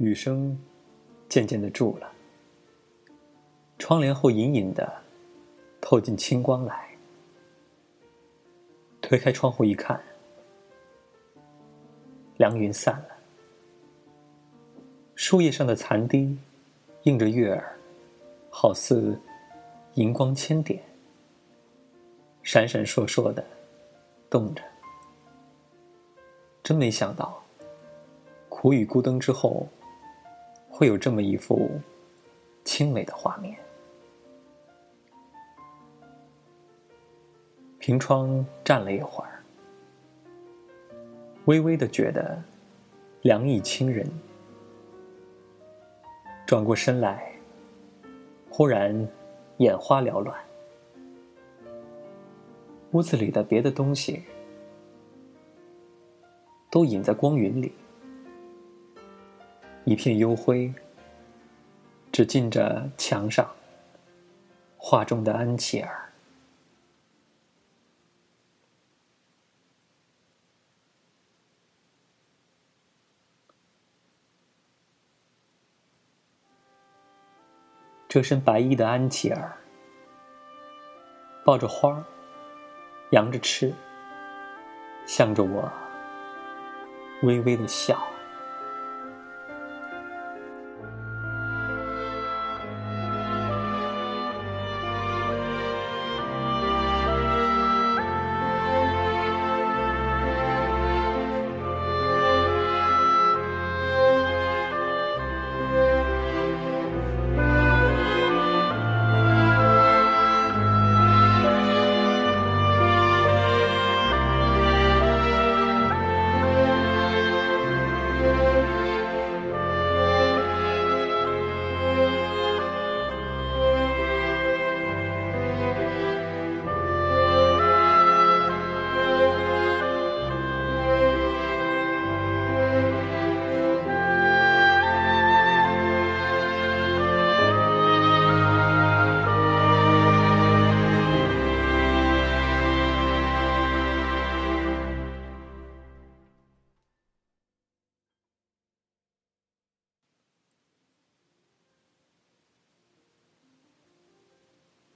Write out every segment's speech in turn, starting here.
雨声渐渐的住了，窗帘后隐隐的透进清光来。推开窗户一看，凉云散了，树叶上的残滴映着月儿，好似银光千点，闪闪烁烁的动着。真没想到，苦雨孤灯之后，会有这么一幅清美的画面。凭窗站了一会儿，微微的觉得凉意侵人，转过身来，忽然眼花缭乱，屋子里的别的东西。都隐在光云里，一片幽灰，只尽着墙上画中的安琪儿。这身白衣的安琪儿，抱着花儿，扬着翅，向着我。微微的笑。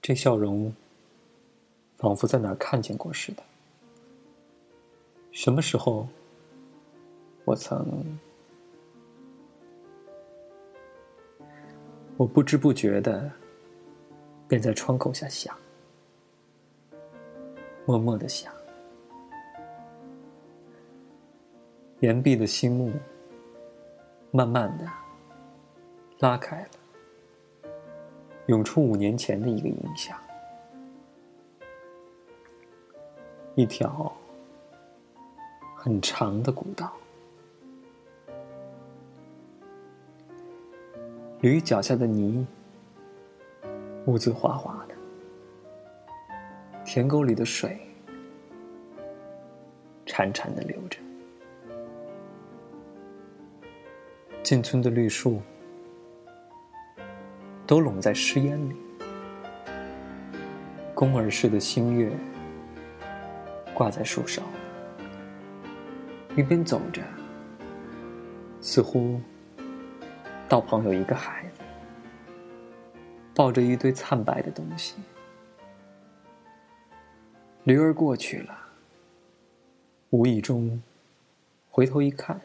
这笑容，仿佛在哪儿看见过似的。什么时候，我曾……我不知不觉的，便在窗口下想，默默的想，岩壁的心幕，慢慢的拉开了。涌出五年前的一个印象，一条很长的古道，驴脚下的泥污渍滑滑的，田沟里的水潺潺的流着，进村的绿树。都拢在诗烟里，宫儿似的新月挂在树梢，一边走着，似乎道旁有一个孩子抱着一堆惨白的东西。驴儿过去了，无意中回头一看，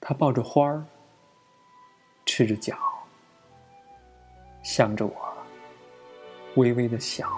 他抱着花儿，赤着脚。向着我，微微的笑。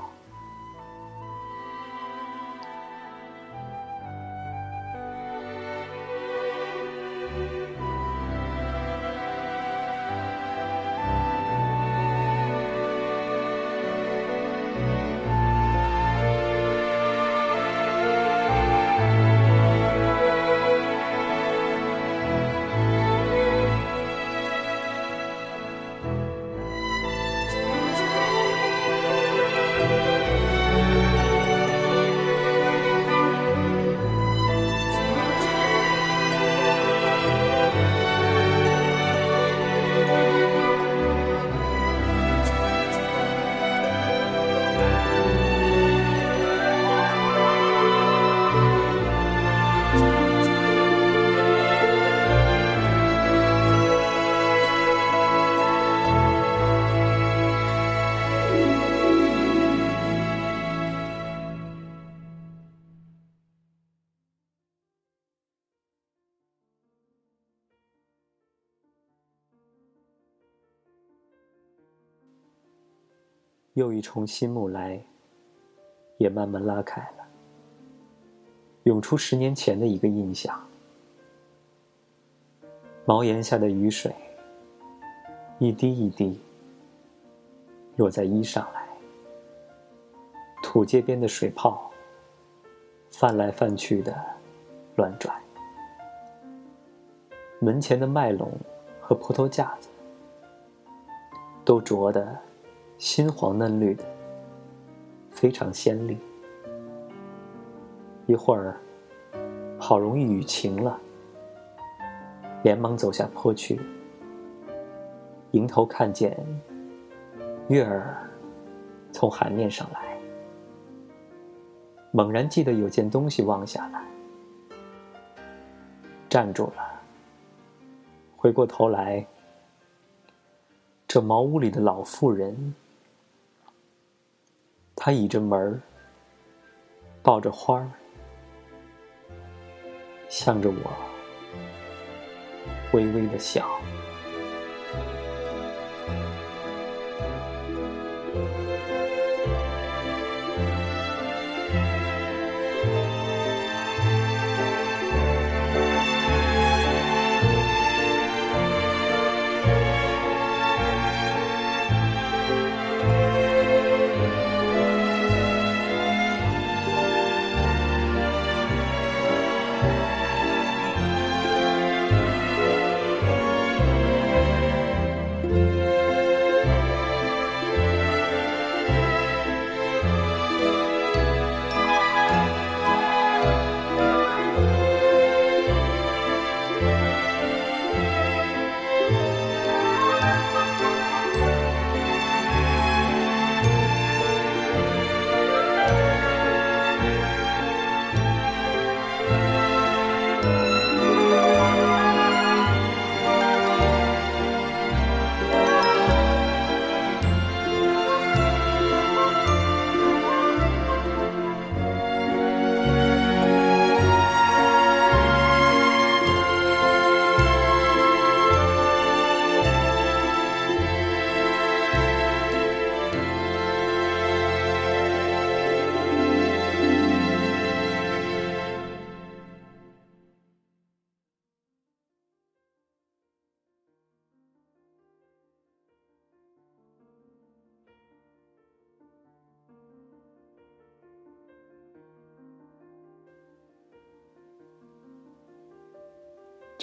又一重新幕来，也慢慢拉开了，涌出十年前的一个印象。茅檐下的雨水，一滴一滴落在衣上来；土街边的水泡，翻来翻去的乱转；门前的麦垄和葡萄架子，都着得。新黄嫩绿的，非常鲜丽。一会儿，好容易雨晴了，连忙走下坡去，迎头看见月儿从海面上来，猛然记得有件东西忘下来，站住了，回过头来，这茅屋里的老妇人。他倚着门儿，抱着花儿，向着我微微的笑。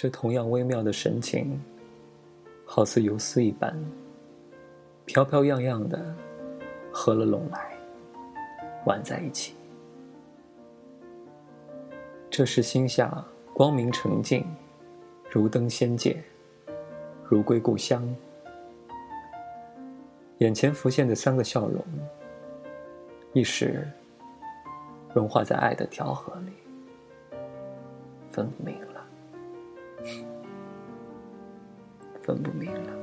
这同样微妙的神情，好似游丝一般，飘飘漾漾的合了拢来，挽在一起。这时心下光明澄净，如登仙界，如归故乡。眼前浮现的三个笑容，一时融化在爱的调和里，分明了。分不明了。